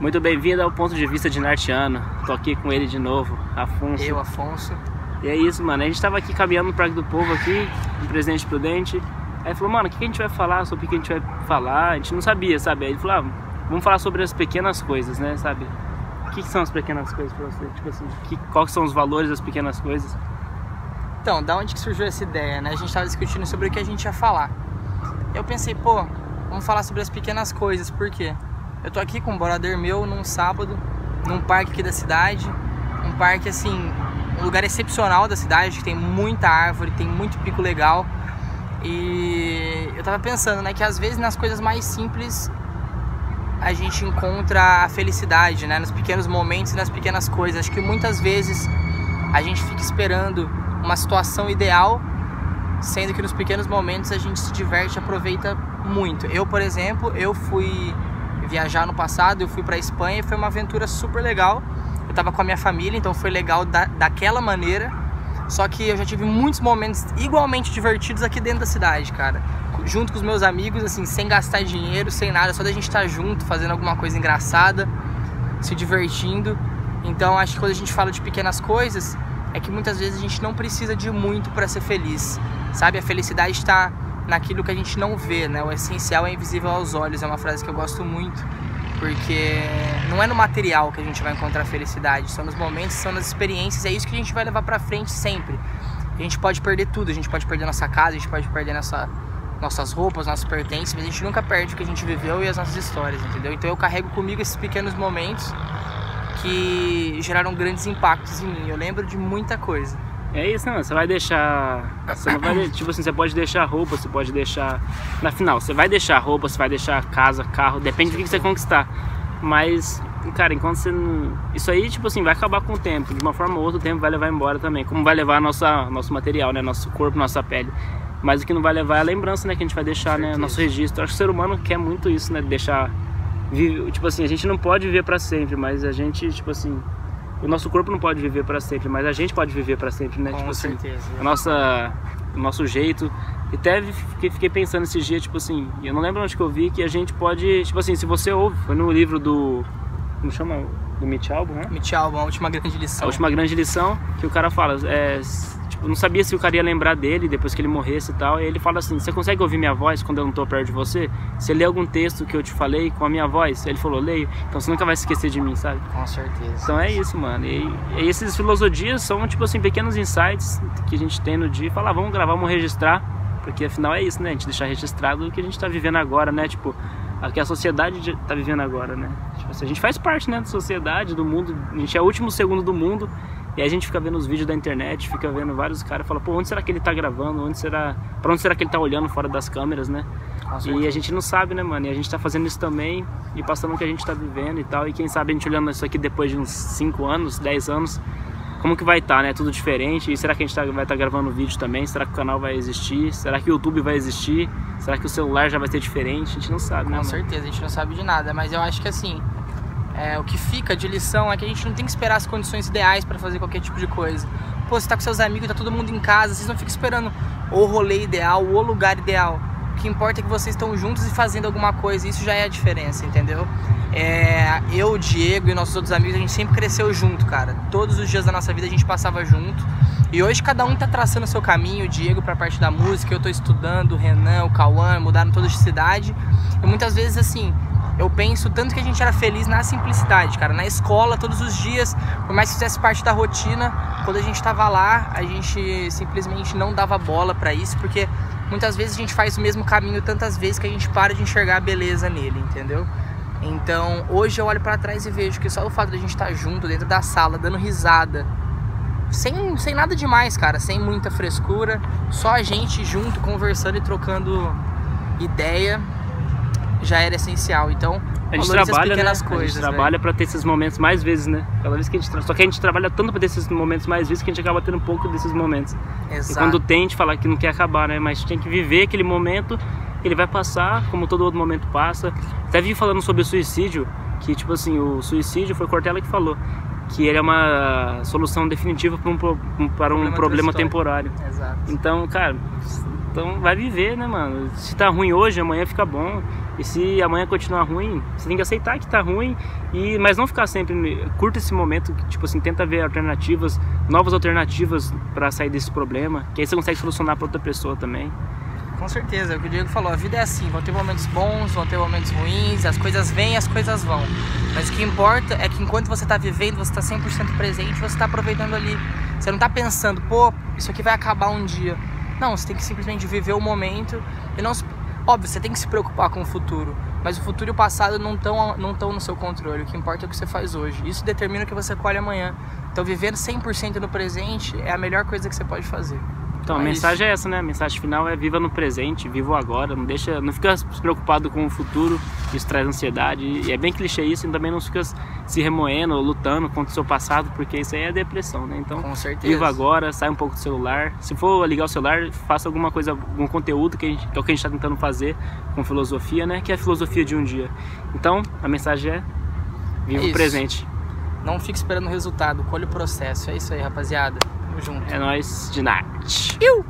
Muito bem-vindo ao ponto de vista de Nartiano. Tô aqui com ele de novo, Afonso. Eu, Afonso. E é isso, mano. A gente tava aqui caminhando no Parque do Povo aqui, no Presidente Prudente. Aí falou, mano, o que a gente vai falar? Sobre o que a gente vai falar? A gente não sabia, sabe? Aí ele falou, ah, vamos falar sobre as pequenas coisas, né, sabe? O que, que são as pequenas coisas pra você? Tipo assim, que, quais são os valores das pequenas coisas? Então, da onde que surgiu essa ideia, né? A gente tava discutindo sobre o que a gente ia falar. Eu pensei, pô, vamos falar sobre as pequenas coisas, por quê? Eu tô aqui com um brother meu num sábado, num parque aqui da cidade. Um parque, assim, um lugar excepcional da cidade, que tem muita árvore, tem muito pico legal. E eu tava pensando, né, que às vezes nas coisas mais simples a gente encontra a felicidade, né, nos pequenos momentos e nas pequenas coisas. Acho que muitas vezes a gente fica esperando uma situação ideal, sendo que nos pequenos momentos a gente se diverte aproveita muito. Eu, por exemplo, eu fui viajar no passado, eu fui para Espanha e foi uma aventura super legal. Eu tava com a minha família, então foi legal da, daquela maneira. Só que eu já tive muitos momentos igualmente divertidos aqui dentro da cidade, cara. Junto com os meus amigos, assim, sem gastar dinheiro, sem nada, só da gente estar tá junto, fazendo alguma coisa engraçada, se divertindo. Então acho que quando a gente fala de pequenas coisas, é que muitas vezes a gente não precisa de muito para ser feliz, sabe? A felicidade está naquilo que a gente não vê, né? O essencial é invisível aos olhos, é uma frase que eu gosto muito, porque não é no material que a gente vai encontrar felicidade, são nos momentos, são nas experiências, é isso que a gente vai levar para frente sempre. A gente pode perder tudo, a gente pode perder nossa casa, a gente pode perder nossa, nossas roupas, nossos pertences, mas a gente nunca perde o que a gente viveu e as nossas histórias, entendeu? Então eu carrego comigo esses pequenos momentos que geraram grandes impactos em mim. Eu lembro de muita coisa. É isso, não. Você vai deixar. Você não vai, tipo assim, você pode deixar roupa, você pode deixar. Na final, você vai deixar roupa, você vai deixar casa, carro, depende do que você conquistar. Mas, cara, enquanto você não. Isso aí, tipo assim, vai acabar com o tempo. De uma forma ou outra, o tempo vai levar embora também. Como vai levar nossa, nosso material, né? Nosso corpo, nossa pele. Mas o que não vai levar é a lembrança, né? Que a gente vai deixar, né? Nosso registro. Eu acho que o ser humano quer muito isso, né? Deixar. Tipo assim, a gente não pode viver para sempre, mas a gente, tipo assim, o nosso corpo não pode viver para sempre, mas a gente pode viver para sempre, né? Com tipo certeza. Assim, a nossa, o nosso jeito. E até fiquei, fiquei pensando esses dias, tipo assim, eu não lembro onde que eu vi que a gente pode, tipo assim, se você ouve, foi no livro do. Como chama? Do Mitch Album, né? Mitch Album, a última grande lição. A última grande lição, que o cara fala, é, tipo, não sabia se o cara ia lembrar dele depois que ele morresse e tal. E ele fala assim: Você consegue ouvir minha voz quando eu não tô perto de você? Você lê algum texto que eu te falei com a minha voz? Ele falou: Leio. Então você nunca vai se esquecer de mim, sabe? Com certeza. Então é isso, mano. E, e esses filosodias são, tipo assim, pequenos insights que a gente tem no dia. Falar, ah, vamos gravar, vamos registrar. Porque afinal é isso, né? A gente deixar registrado o que a gente tá vivendo agora, né? Tipo, o que a sociedade tá vivendo agora, né? Tipo assim, a gente faz parte, né, da sociedade, do mundo. A gente é o último segundo do mundo e aí a gente fica vendo os vídeos da internet, fica vendo vários caras, fala, pô, onde será que ele tá gravando? Onde será, para onde será que ele tá olhando fora das câmeras, né? E a gente não sabe, né, mano? E a gente tá fazendo isso também e passando o que a gente tá vivendo e tal. E quem sabe a gente olhando isso aqui depois de uns 5 anos, 10 anos, como que vai estar, tá, né? Tudo diferente. E será que a gente tá, vai estar tá gravando vídeo também? Será que o canal vai existir? Será que o YouTube vai existir? Será que o celular já vai ser diferente? A gente não sabe, Com né? Com certeza, a gente não sabe de nada. Mas eu acho que assim, é, o que fica de lição é que a gente não tem que esperar as condições ideais para fazer qualquer tipo de coisa. Pô, você tá com seus amigos, tá todo mundo em casa, vocês não ficam esperando o rolê ideal, o lugar ideal. O que importa é que vocês estão juntos e fazendo alguma coisa, isso já é a diferença, entendeu? É, eu, o Diego e nossos outros amigos, a gente sempre cresceu junto, cara. Todos os dias da nossa vida a gente passava junto. E hoje cada um tá traçando o seu caminho, o Diego pra parte da música, eu tô estudando, o Renan, o Cauã, mudaram toda de cidade. E muitas vezes assim, eu penso tanto que a gente era feliz na simplicidade, cara. Na escola, todos os dias, por mais que fizesse parte da rotina, quando a gente tava lá, a gente simplesmente não dava bola para isso, porque muitas vezes a gente faz o mesmo caminho tantas vezes que a gente para de enxergar a beleza nele, entendeu? Então, hoje eu olho para trás e vejo que só o fato de a gente estar tá junto dentro da sala, dando risada, sem, sem nada demais, cara, sem muita frescura, só a gente junto conversando e trocando ideia, já era essencial. Então, a gente trabalha, né? Coisas, a gente trabalha para ter esses momentos mais vezes, né? Cada vez que a gente só que a gente trabalha tanto para ter esses momentos mais vezes que a gente acaba tendo um pouco desses momentos. Exato. E quando tem, a gente fala que não quer acabar, né? Mas a gente tem que viver aquele momento, ele vai passar, como todo outro momento passa. Até vi falando sobre o suicídio, que tipo assim, o suicídio foi Cortella que falou que ele é uma solução definitiva para um, para um problema, problema temporário. Exato. Então, cara, Então vai viver, né, mano? Se tá ruim hoje, amanhã fica bom. E se amanhã continuar ruim, você tem que aceitar que tá ruim, e mas não ficar sempre curta esse momento, tipo assim, tenta ver alternativas, novas alternativas para sair desse problema, que aí você consegue solucionar para outra pessoa também. Com certeza, é o que o Diego falou, a vida é assim, vão ter momentos bons, vão ter momentos ruins, as coisas vêm, as coisas vão. Mas o que importa é que enquanto você está vivendo, você está 100% presente, você está aproveitando ali. Você não está pensando, pô, isso aqui vai acabar um dia. Não, você tem que simplesmente viver o momento e não se... Óbvio, você tem que se preocupar com o futuro, mas o futuro e o passado não estão não tão no seu controle. O que importa é o que você faz hoje. Isso determina o que você colhe amanhã. Então, viver 100% no presente é a melhor coisa que você pode fazer. Então, a É mensagem é essa, né? A mensagem final é viva no presente, viva o agora, não deixa, não fica se preocupado com o futuro, isso traz ansiedade. E é bem clichê isso, e também não fica se remoendo ou lutando contra o seu passado, porque isso aí é depressão, né? Então, viva agora, sai um pouco do celular. Se for ligar o celular, faça alguma coisa, algum conteúdo que, gente, que é o que a gente está tentando fazer com filosofia, né? Que é a filosofia de um dia. Então, a mensagem é viva É o presente. Não fique esperando o resultado, colhe o processo. É isso aí, rapaziada. Tamo junto. É nóis de night. Iu!